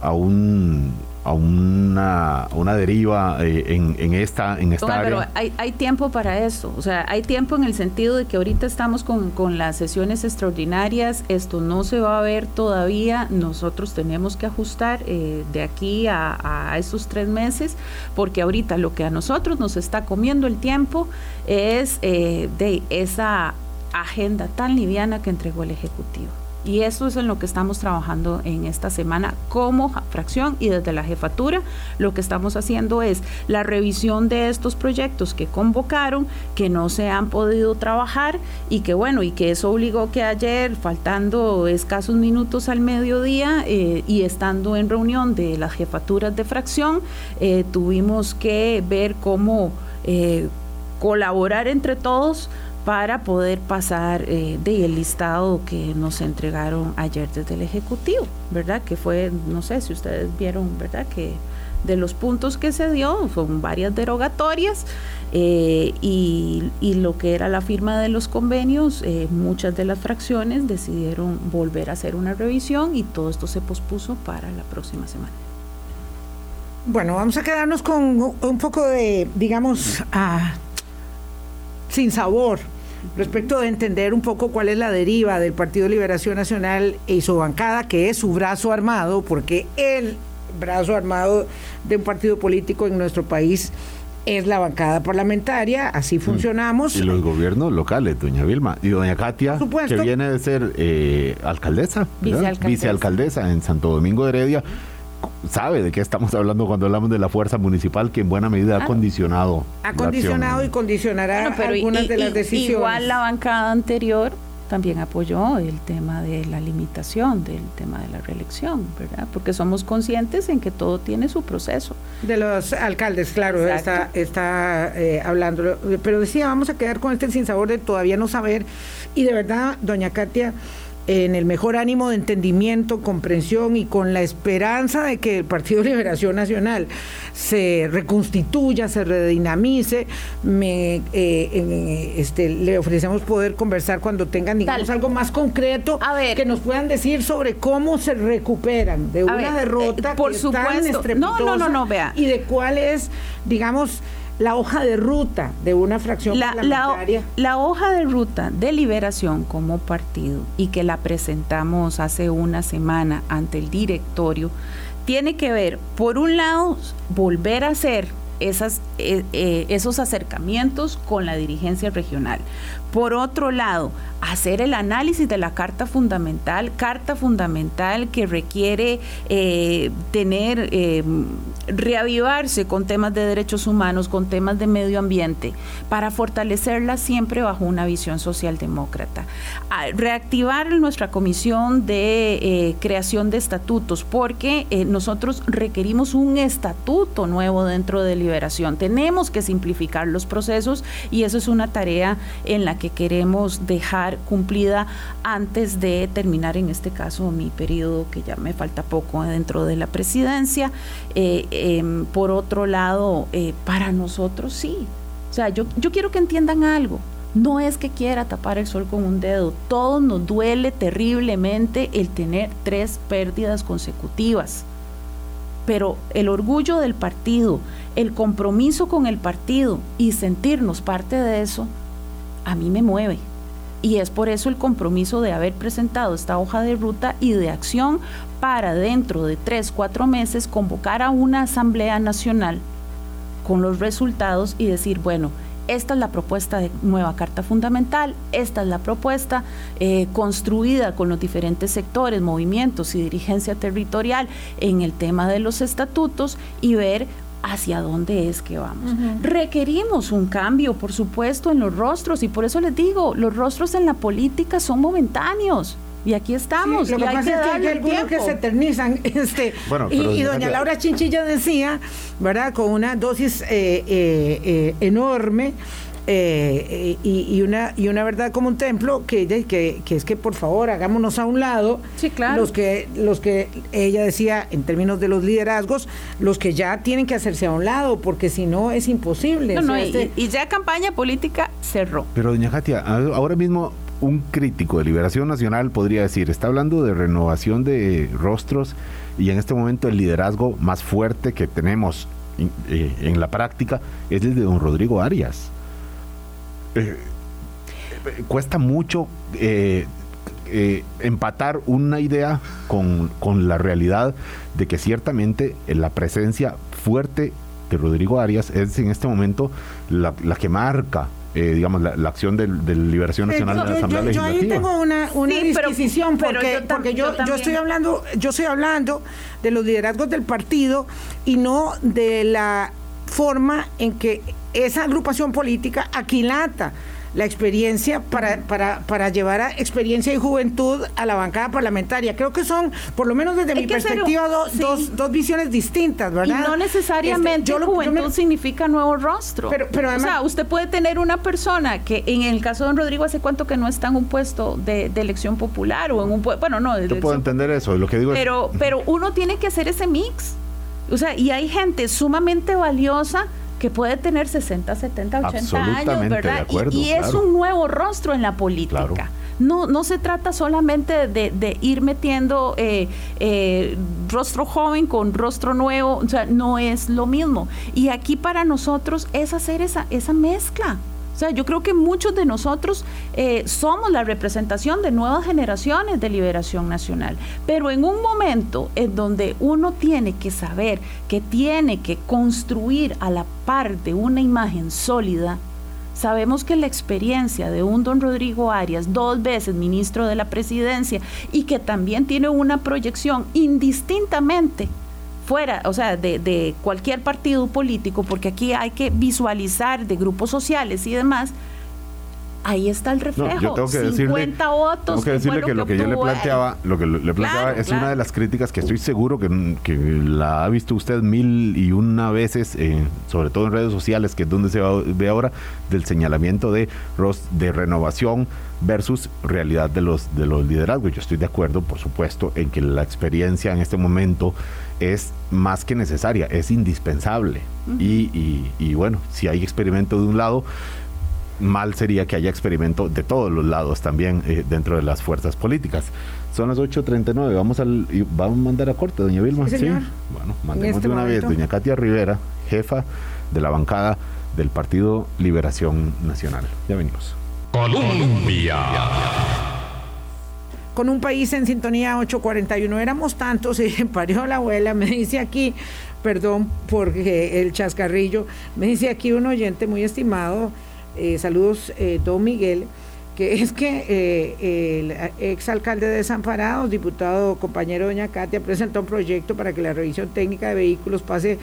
a un a una, una deriva eh, en, esta, en esta área. Pero hay, hay, tiempo para eso, o sea, hay tiempo en el sentido de que ahorita estamos con, con, las sesiones extraordinarias, esto no se va a ver todavía, nosotros tenemos que ajustar eh, de aquí a, a, estos tres meses, porque ahorita lo que a nosotros nos está comiendo el tiempo es de esa agenda tan liviana que entregó el Ejecutivo Y eso es en lo que estamos trabajando en esta semana como fracción y desde la jefatura. Lo que estamos haciendo es la revisión de estos proyectos que convocaron, que no se han podido trabajar y que bueno, y que eso obligó que ayer, faltando escasos minutos al mediodía eh, y estando en reunión de las jefaturas de fracción, eh, tuvimos que ver cómo eh, colaborar entre todos para poder pasar eh, del listado que nos entregaron ayer desde el Ejecutivo, ¿verdad? Que fue, no sé si ustedes vieron, ¿verdad? Que de los puntos que se dio, son varias derogatorias eh, y, lo que era la firma de los convenios, eh, muchas de las fracciones decidieron volver a hacer una revisión y todo esto se pospuso para la próxima semana. Bueno, vamos a quedarnos con un poco de, digamos, ah, sin sabor respecto de entender un poco cuál es la deriva del Partido Liberación Nacional y su bancada, que es su brazo armado, porque el brazo armado de un partido político en nuestro país es la bancada parlamentaria, así mm. funcionamos. Y los gobiernos locales, doña Vilma. Y doña Katia, que viene de ser eh, alcaldesa, vicealcaldesa. vicealcaldesa en Santo Domingo de Heredia sabe de qué estamos hablando cuando hablamos de la fuerza municipal que en buena medida ha condicionado. Ha condicionado y condicionará algunas de las decisiones. Igual la bancada anterior también apoyó el tema de la limitación del tema de la reelección, ¿verdad? Porque somos conscientes en que todo tiene su proceso. De los alcaldes, claro, está, está eh, hablando. Pero decía, vamos a quedar con este sinsabor de todavía no saber. Y de verdad, doña Katia, en el mejor ánimo de entendimiento, comprensión y con la esperanza de que el Partido Liberación Nacional se reconstituya, se redinamice, me, eh, este, le ofrecemos poder conversar cuando tengan digamos, algo más concreto que nos puedan decir sobre cómo se recuperan de una derrota eh, por que supuesto. no, no, no, no, vea. y de cuál es, digamos, la hoja de ruta de una fracción la, parlamentaria. La, hoja de ruta de liberación como partido y que la presentamos hace una semana ante el directorio tiene que ver, por un lado, volver a hacer eh, eh, esos acercamientos con la dirigencia regional. Por otro lado, hacer el análisis de la Carta Fundamental, Carta Fundamental que requiere eh, tener, reavivarse con temas de derechos humanos, con temas de medio ambiente, para fortalecerla siempre bajo una visión socialdemócrata. reactivar nuestra comisión de creación de estatutos, porque nosotros requerimos un estatuto nuevo dentro de Tenemos que simplificar los procesos y eso es una tarea en la que queremos dejar cumplida antes de terminar, en este caso, mi periodo, que ya me falta poco dentro de la presidencia. Eh, em, por otro lado, eh, para nosotros sí. O sea, yo, yo quiero que entiendan algo. No es que quiera tapar el sol con un dedo. Todos nos duele terriblemente el tener tres pérdidas consecutivas. Pero el orgullo del partido, el compromiso con el partido y sentirnos parte de eso a mí me mueve. Y es por eso el compromiso de haber presentado esta hoja de ruta y de acción para dentro de tres, cuatro meses convocar a una Asamblea Nacional con los resultados y decir, bueno, esta es la propuesta de nueva Carta Fundamental, esta es la propuesta eh, construida con los diferentes sectores, movimientos y dirigencia territorial en el tema de los estatutos y ver hacia dónde es que vamos. Requerimos un cambio, por supuesto, en los rostros y por eso les digo, los rostros en la política son momentáneos. Y aquí estamos. lo que pasa es que hay algunos que se eternizan. Este, y, doña Laura Chinchilla decía, ¿verdad? Con una dosis eh, eh, eh, enorme eh, y, una, y una verdad como un templo que, que, que, es que por favor hagámonos a un lado. Los que los que ella decía en términos de los liderazgos los que ya tienen que hacerse a un lado porque si no es imposible. Este y, ya campaña política cerró. Pero doña Katia ahora mismo un crítico de Liberación Nacional podría decir está hablando de renovación de rostros y en este momento el liderazgo más fuerte que tenemos eh, en la práctica es el de don Rodrigo Arias eh, cuesta mucho eh, eh, empatar una idea con, la realidad de que ciertamente la presencia fuerte de Rodrigo Arias es en este momento la, que marca eh, digamos, la, acción de, Liberación Nacional de la Asamblea yo, Legislativa. Yo ahí tengo una, una disquisición porque, porque yo, yo, estoy hablando, yo estoy hablando de los liderazgos del partido y no de la forma en que esa agrupación política aquilata la experiencia para, para, para llevar a experiencia y juventud a la bancada parlamentaria. Creo que son, por lo menos desde mi perspectiva, dos, dos, visiones distintas, ¿verdad? Y no necesariamente este, juventud significa nuevo rostro. Pero, pero además, o sea, usted puede tener una persona que en el caso de don Rodrigo hace cuánto que no está en un puesto de, elección popular o en un bueno, no, Yo puedo entender eso, lo que digo pero, Pero uno tiene que hacer ese mix. O sea, y hay gente sumamente valiosa que puede tener 60, 70, 80 años, ¿verdad? y, es un nuevo rostro en la política. No, no se trata solamente de, ir metiendo eh, eh, rostro joven con rostro nuevo, o sea, no es lo mismo. Y aquí para nosotros es hacer esa, esa mezcla. O sea, yo creo que muchos de nosotros eh, somos la representación de nuevas generaciones de liberación nacional, pero en un momento en donde uno tiene que saber que tiene que construir a la par de una imagen sólida, Sabemos que la experiencia de un don Rodrigo Arias, dos veces ministro de la presidencia, y que también tiene una proyección indistintamente fuera, o sea, de, cualquier partido político, porque aquí hay que visualizar de grupos sociales y demás, ahí está el reflejo. yo tengo que 50 decirle, votos. Tengo que decirle que, lo que, yo le planteaba, lo que le planteaba es una de las críticas que estoy seguro que, que, la ha visto usted mil y una veces, eh, sobre todo en redes sociales, que es donde se ve ahora, del señalamiento de, de renovación versus realidad de los, de los liderazgos. Yo estoy de acuerdo, por supuesto, en que la experiencia en este momento es más que necesaria, es indispensable. y, y, bueno, si hay experimento de un lado, mal sería que haya experimento de todos los lados también eh, dentro de las fuerzas políticas. Son las 8.39, vamos, al, vamos a mandar a corte, doña Vilma. Sí, Bueno, mandemos este de una vez, doña Katia Rivera, jefa de la bancada del Partido Liberación Nacional. Ya venimos. Colombia con un país en sintonía 841. Éramos tantos y parió la abuela, me dice aquí, perdón por el chascarrillo, me dice aquí un oyente muy estimado, eh, saludos, eh, don Miguel, que es que eh, el exalcalde de Desamparados, diputado compañero doña Katia, presentó un proyecto para que la revisión técnica de vehículos pase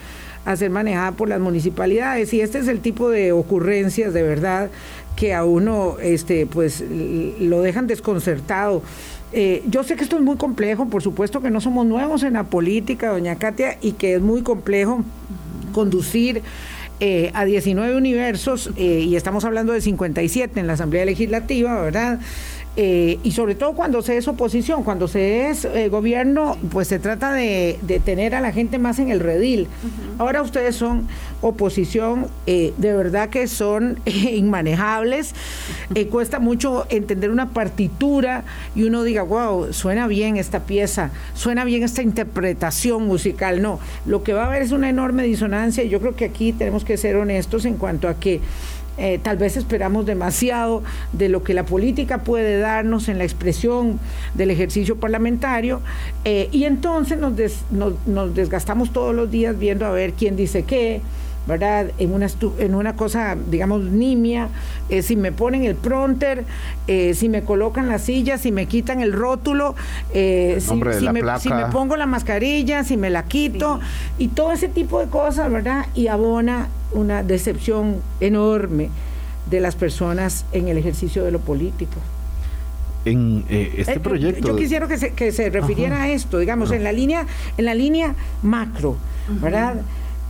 a ser manejada por las municipalidades. Y este es el tipo de ocurrencias de verdad que a uno este, pues, lo dejan desconcertado. Eh, yo sé que esto es muy complejo, por supuesto que no somos nuevos en la política, doña Katia, y que es muy complejo conducir eh, a 19 universos, eh, y estamos hablando de 57 en la Asamblea Legislativa, ¿verdad? Eh, y sobre todo cuando se es oposición, cuando se es eh, gobierno, pues se trata de, tener a la gente más en el redil. Ahora ustedes son oposición, eh, de verdad que son inmanejables, cuesta mucho entender una partitura y uno diga, wow, suena bien esta pieza, suena bien esta interpretación musical. No, lo que va a haber es una enorme disonancia y yo creo que aquí tenemos que ser honestos en cuanto a que eh, tal vez esperamos demasiado de lo que la política puede darnos en la expresión del ejercicio parlamentario eh, y entonces nos, nos, desgastamos todos los días viendo a ver quién dice qué, ¿verdad? En una, en una cosa, digamos, nimia, eh, si me ponen el pronter, si me colocan la silla, si me quitan el rótulo, si, si, me, si, me, pongo la mascarilla, si me la quito, y todo ese tipo de cosas, ¿verdad? Y abona una decepción enorme de las personas en el ejercicio de lo político. En eh, este eh, proyecto. Yo quisiera que se, que se refiriera a esto, digamos, en la línea, en la línea macro, ¿verdad?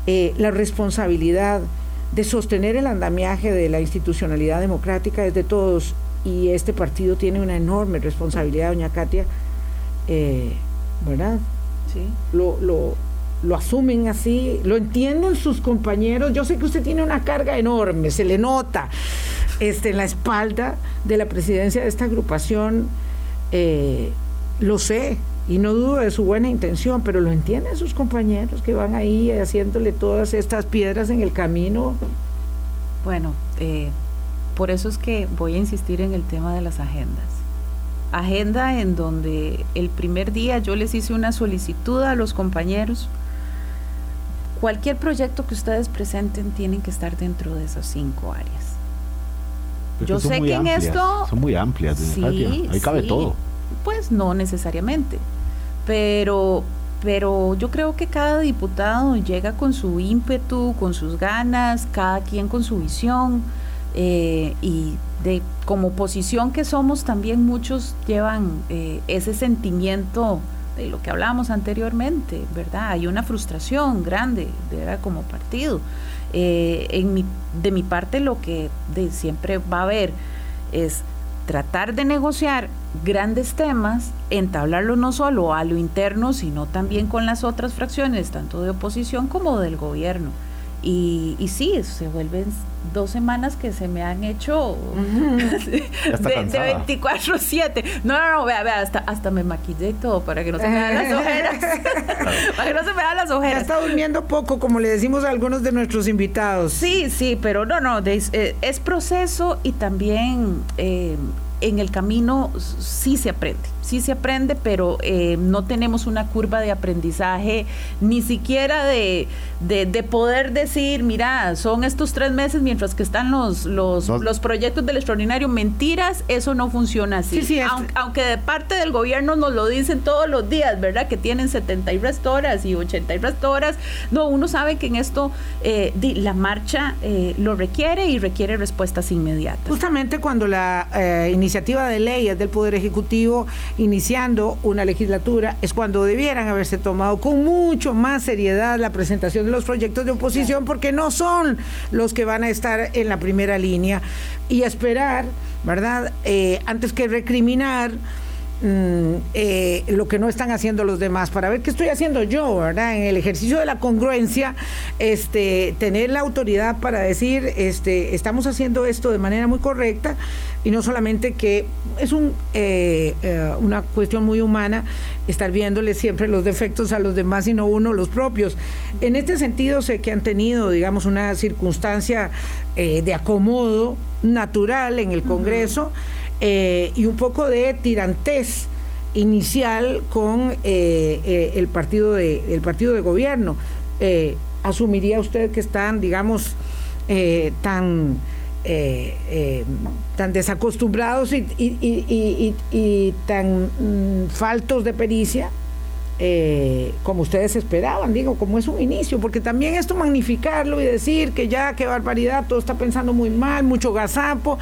Eh, la responsabilidad de sostener el andamiaje de la institucionalidad democrática es de todos y este partido tiene una enorme responsabilidad, doña Katia, ¿verdad? Sí. Lo, lo, lo asumen así, lo entienden sus compañeros. Yo sé que usted tiene una carga enorme, se le nota este, en la espalda de la presidencia de esta agrupación, eh, lo sé, y no dudo de su buena intención, pero lo entienden sus compañeros que van ahí haciéndole todas estas piedras en el camino. Bueno, eh, por eso es que voy a insistir en el tema de las agendas. Agenda en donde el primer día yo les hice una solicitud a los compañeros cualquier proyecto que ustedes presenten tienen que estar dentro de esas cinco áreas. Yo sé que en esto... Son muy amplias, sí, ahí cabe todo. Pues no necesariamente, pero, pero yo creo que cada diputado llega con su ímpetu, con sus ganas, cada quien con su visión eh, y de como oposición que somos también muchos llevan eh, ese sentimiento de lo que hablábamos anteriormente, ¿verdad? Hay una frustración grande, ¿verdad? Como partido. Eh, en mi, de mi parte lo que de siempre va a haber es tratar de negociar grandes temas, entablarlo no solo a lo interno, sino también con las otras fracciones, tanto de oposición como del gobierno. Y, y sí, se vuelven dos semanas que se me han hecho de, 24-7. No, no, no, vea, vea, hasta, hasta me maquillé y todo para que no se me vean las ojeras. para que no se me vean las ojeras. está durmiendo poco, como le decimos a algunos de nuestros invitados. Sí, sí, pero no, no, es, eh, es proceso y también eh, en el camino sí se aprende, sí se aprende, pero eh, no tenemos una curva de aprendizaje ni siquiera de, de, poder decir, mira, son estos tres meses mientras que están los, los, los proyectos del extraordinario. Mentiras, eso no funciona así. aunque, de parte del gobierno nos lo dicen todos los días, ¿verdad? Que tienen 70 y horas y 80 y horas. No, uno sabe que en esto eh, la marcha eh, lo requiere y requiere respuestas inmediatas. Justamente cuando la iniciativa iniciativa de leyes del Poder Ejecutivo iniciando una legislatura es cuando debieran haberse tomado con mucho más seriedad la presentación de los proyectos de oposición porque no son los que van a estar en la primera línea y esperar, ¿verdad? Eh, antes que recriminar Mm, eh, lo que no están haciendo los demás, para ver qué estoy haciendo yo, ¿verdad? En el ejercicio de la congruencia, este, tener la autoridad para decir, este, estamos haciendo esto de manera muy correcta y no solamente que es un, eh, eh, una cuestión muy humana estar viéndole siempre los defectos a los demás y no uno los propios. En este sentido sé que han tenido, digamos, una circunstancia de acomodo natural en el Congreso. Eh, y un poco de tirantez inicial con eh, eh, el, partido de, partido de gobierno. ¿Asumiría usted que están, digamos, tan, tan desacostumbrados y, y, tan mm, faltos de pericia? como ustedes esperaban, digo, como es un inicio, porque también esto magnificarlo y decir que ya, qué barbaridad, todo está pensando muy mal, mucho gazapo,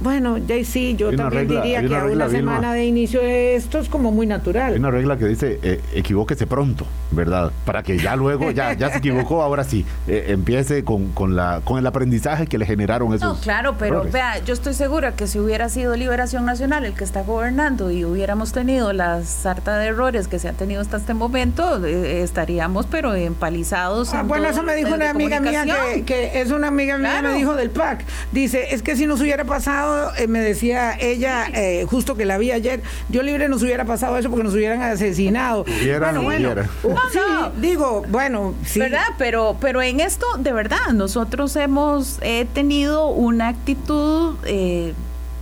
bueno, ya sí, yo también diría que a una semana de inicio de esto es como muy natural. Hay una regla que dice, eh, equivóquese pronto, ¿verdad? Para que ya luego, ya, ya se equivocó, ahora sí, eh, empiece con, con, la, con el aprendizaje que le generaron esos No, claro, pero vea, yo estoy segura que si hubiera sido Liberación Nacional el que está gobernando y hubiéramos tenido la sarta de errores que se ha tenido hasta este momento, eh, estaríamos pero empalizados. Ah, bueno, eso me dijo una amiga mía que, es una amiga mía, me dijo del PAC. Dice, es que si nos hubiera pasado eh, me decía ella, eh, justo que la vi ayer, yo libre nos hubiera pasado eso porque nos hubieran asesinado. bueno, bueno, sí, digo, bueno, sí. ¿Verdad? Pero, pero en esto, de verdad, nosotros hemos tenido una actitud eh,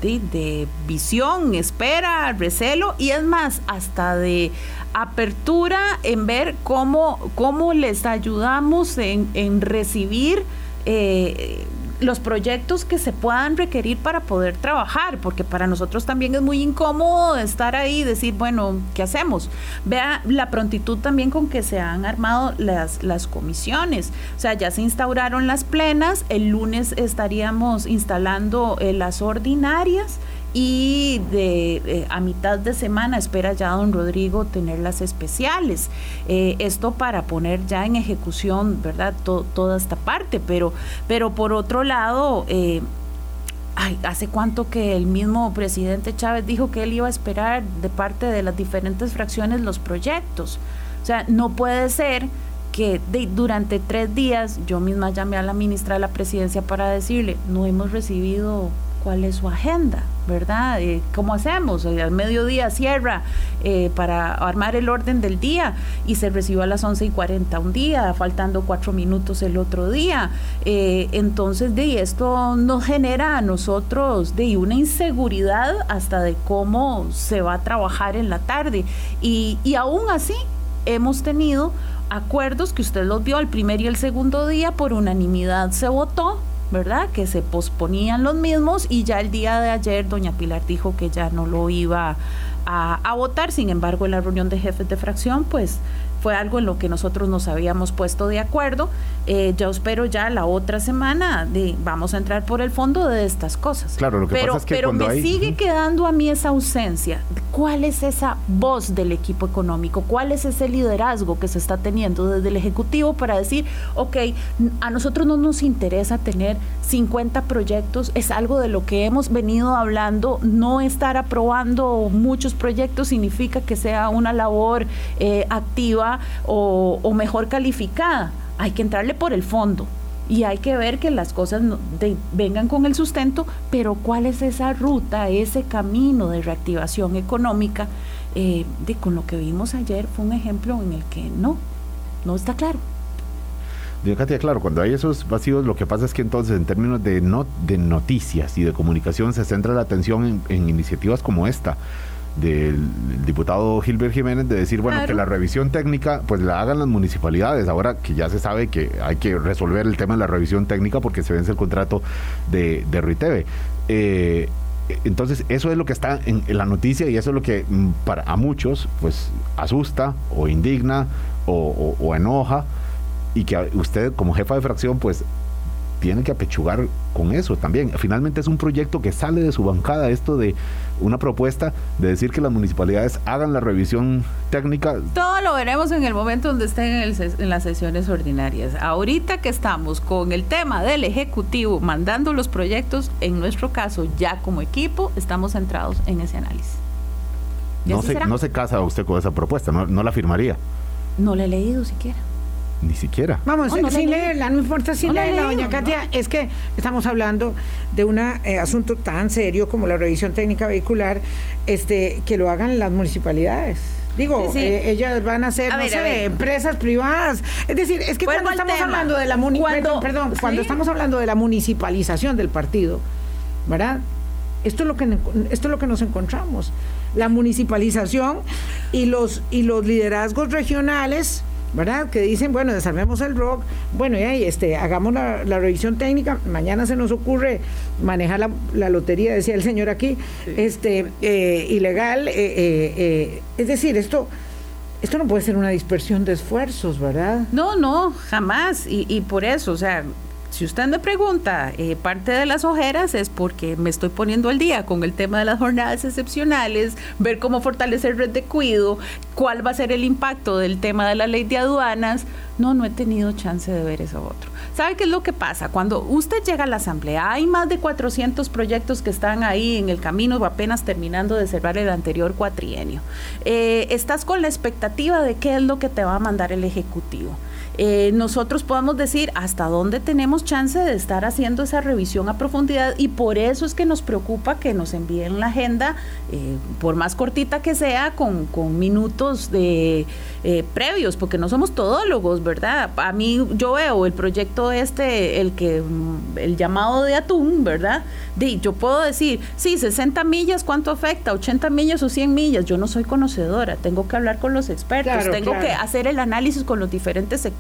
de, visión, espera, recelo y es más, hasta de apertura en ver cómo, cómo les ayudamos en, en recibir eh, los proyectos que se puedan requerir para poder trabajar, porque para nosotros también es muy incómodo estar ahí y decir, bueno, ¿qué hacemos? Vea la prontitud también con que se han armado las, las comisiones. O sea, ya se instauraron las plenas, el lunes estaríamos instalando eh, las ordinarias y de eh, a mitad de semana espera ya don Rodrigo tener las especiales. Eh, esto para poner ya en ejecución, ¿verdad? toda esta parte, pero, pero por otro lado, eh, ¿hace cuánto que el mismo presidente Chávez dijo que él iba a esperar de parte de las diferentes fracciones los proyectos? O sea, no puede ser que durante tres días yo misma llamé a la ministra de la presidencia para decirle, no hemos recibido cuál es su agenda, ¿verdad? Eh, ¿Cómo hacemos? al mediodía cierra eh, para armar el orden del día y se recibió a las 11 y 40 un día, faltando cuatro minutos el otro día. Eh, entonces, de esto nos genera a nosotros de una inseguridad hasta de cómo se va a trabajar en la tarde. Y, y aún así hemos tenido acuerdos que usted los vio el primer y el segundo día, por unanimidad se votó ¿verdad? Que se posponían los mismos y ya el día de ayer doña Pilar dijo que ya no lo iba a, a votar, sin embargo en la reunión de jefes de fracción pues fue algo en lo que nosotros nos habíamos puesto de acuerdo. Eh, yo espero ya la otra semana de, vamos a entrar por el fondo de estas cosas. Claro, lo que pero, pasa es que pero cuando me hay- sigue quedando a mí esa ausencia. ¿Cuál es esa voz del equipo económico? ¿Cuál es ese liderazgo que se está teniendo desde el Ejecutivo para decir, ok, a nosotros no nos interesa tener 50 proyectos, es algo de lo que hemos venido hablando, no estar aprobando muchos proyectos significa que sea una labor eh, activa o, mejor calificada. Hay que entrarle por el fondo y hay que ver que las cosas vengan con el sustento, pero cuál es esa ruta, ese camino de reactivación económica. Eh, de, con lo que vimos ayer fue un ejemplo en el que no, no está claro. Doña Katia, claro, cuando hay esos vacíos, lo que pasa es que entonces en términos de, no, de noticias y de comunicación se centra la atención en, en iniciativas como esta del diputado Gilbert Jiménez de decir, bueno, Claro. que la revisión técnica pues la hagan las municipalidades, ahora que ya se sabe que hay que resolver el tema de la revisión técnica porque se vence el contrato de, de Riteve. Eh, entonces, eso es lo que está en, en la noticia y eso es lo que mm, para a muchos pues asusta o indigna o, o- o enoja y que usted como jefa de fracción pues tiene que apechugar con eso también. Finalmente es un proyecto que sale de su bancada, esto de una propuesta de decir que las municipalidades hagan la revisión técnica. Todo lo veremos en el momento donde estén en, el en las sesiones ordinarias. Ahorita que estamos con el tema del Ejecutivo mandando los proyectos, en nuestro caso ya como equipo, estamos centrados en ese análisis. ¿Y No se, será? no se casa usted con esa propuesta, no, no la firmaría, No la he leído siquiera. Ni siquiera. Vamos, No, no la sin leí. leerla, no importa sin No leerla, doña Katia. ¿no? Es que estamos hablando de un asunto tan serio como la revisión técnica vehicular, este, que lo hagan las municipalidades. Digo, Sí, sí. eh, ellas van a ser, A no ver, sé, ver. empresas privadas. Es decir, es que cuando estamos tema. hablando de la muni- Cuando- perdón, perdón, sí. cuando estamos hablando de la municipalización del partido, ¿verdad? Esto es lo que esto es lo que nos encontramos. La municipalización y los y los liderazgos regionales, ¿verdad? Que dicen, bueno, desarmemos el rock, bueno, y ahí, este, hagamos la, la revisión técnica, mañana se nos ocurre manejar la, la lotería, decía el señor aquí, este, eh, ilegal, eh, eh, es decir, esto, esto no puede ser una dispersión de esfuerzos, ¿verdad? No, no, jamás. Y, y por eso, o sea, si usted me pregunta, eh, parte de las ojeras es porque me estoy poniendo al día con el tema de las jornadas excepcionales, ver cómo fortalecer red de cuido, cuál va a ser el impacto del tema de la ley de aduanas. No, no he tenido chance de ver eso otro. ¿Sabe qué es lo que pasa? Cuando usted llega a la asamblea, hay más de 400 proyectos que están ahí en el camino, apenas terminando de cerrar el anterior cuatrienio. Eh, estás con la expectativa de qué es lo que te va a mandar el Ejecutivo. Eh, nosotros podemos decir hasta dónde tenemos chance de estar haciendo esa revisión a profundidad y por eso es que nos preocupa que nos envíen la agenda, eh, por más cortita que sea, con, con minutos de eh, previos, porque no somos todólogos, ¿verdad? A mí yo veo el proyecto este, el que mm, el llamado de atún, ¿verdad? De, yo puedo decir, sí, 60 millas, ¿cuánto afecta? 80 millas o 100 millas, yo no soy conocedora, tengo que hablar con los expertos, Claro, tengo claro. que hacer el análisis con los diferentes sectores.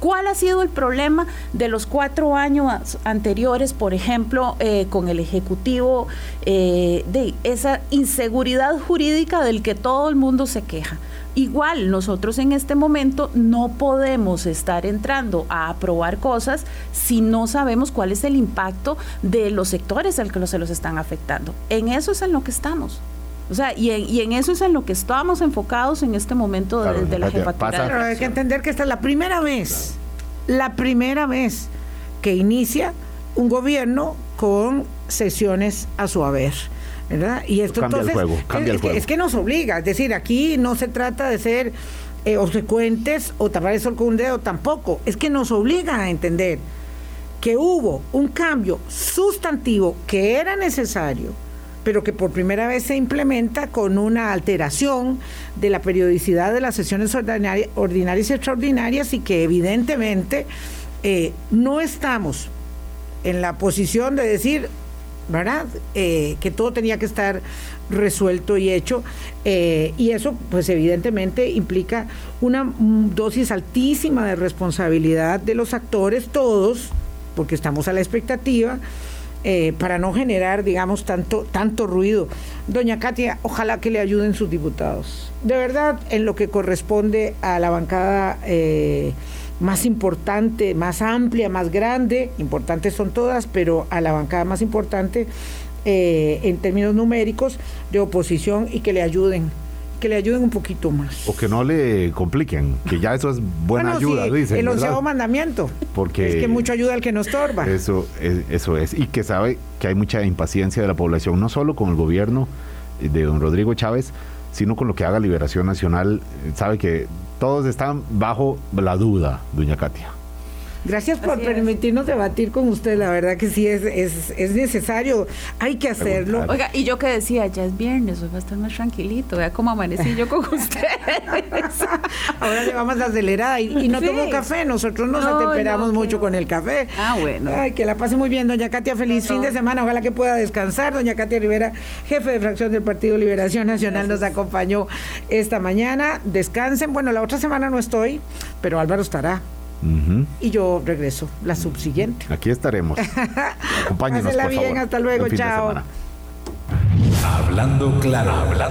¿Cuál ha sido el problema de los cuatro años anteriores, por ejemplo, eh, con el Ejecutivo, eh, de esa inseguridad jurídica del que todo el mundo se queja? Igual, nosotros en este momento no podemos estar entrando a aprobar cosas si no sabemos cuál es el impacto de los sectores al que se los están afectando. En eso es en lo que estamos. O sea, y en, y en eso es en lo que estamos enfocados en este momento de, Claro, de la jefatura. pasa- de Pero hay que entender que esta es la primera vez, la primera vez que inicia un gobierno con sesiones a su haber. ¿verdad? Y esto Cambia el entonces juego, cambia es, el que- juego. es que nos obliga, es decir, aquí no se trata de ser eh, obsecuentes o tapar el sol con un dedo tampoco, es que nos obliga a entender que hubo un cambio sustantivo que era necesario, pero que por primera vez se implementa con una alteración de la periodicidad de las sesiones ordinari- ordinarias y extraordinarias y que evidentemente eh, no estamos en la posición de decir, ¿verdad? Eh, que todo tenía que estar resuelto y hecho. eh, y eso, pues evidentemente, implica una mm, dosis altísima de responsabilidad de los actores, todos, porque estamos a la expectativa. Eh, para no generar, digamos, tanto, tanto ruido. Doña Katia, ojalá que le ayuden sus diputados. De verdad, en lo que corresponde a la bancada eh, más importante, más amplia, más grande, importantes son todas, pero a la bancada más importante eh, en términos numéricos de oposición y que le ayuden que le ayuden un poquito más. O que no le compliquen, que ya eso es buena ayuda, sí, El onceavo mandamiento. Porque es que mucho ayuda al que nos torba. Eso es, eso es. Y que sabe que hay mucha impaciencia de la población, no solo con el gobierno de don Rodrigo Chávez, sino con lo que haga Liberación Nacional. Sabe que todos están bajo la duda, doña Katia. Gracias por permitirnos debatir con usted. La verdad que sí es, es, necesario. Hay que hacerlo. Oiga, y yo que decía, ya es viernes, hoy va a estar más tranquilito. Vea cómo amanecí yo con usted. Ahora le vamos a acelerar y, no tomo café. Nosotros nos atemperamos mucho con el café. Ah, bueno. Ay, que la pase muy bien, doña Katia. Feliz fin de semana. Ojalá que pueda descansar. Doña Katia Rivera, jefe de fracción del Partido Liberación Nacional, nos acompañó esta mañana. Descansen. Bueno, la otra semana no estoy, pero Álvaro estará. Y yo regreso la subsiguiente. Aquí estaremos. Acompáñenos, por bien, hasta luego, chao. Hablando claro, hablando.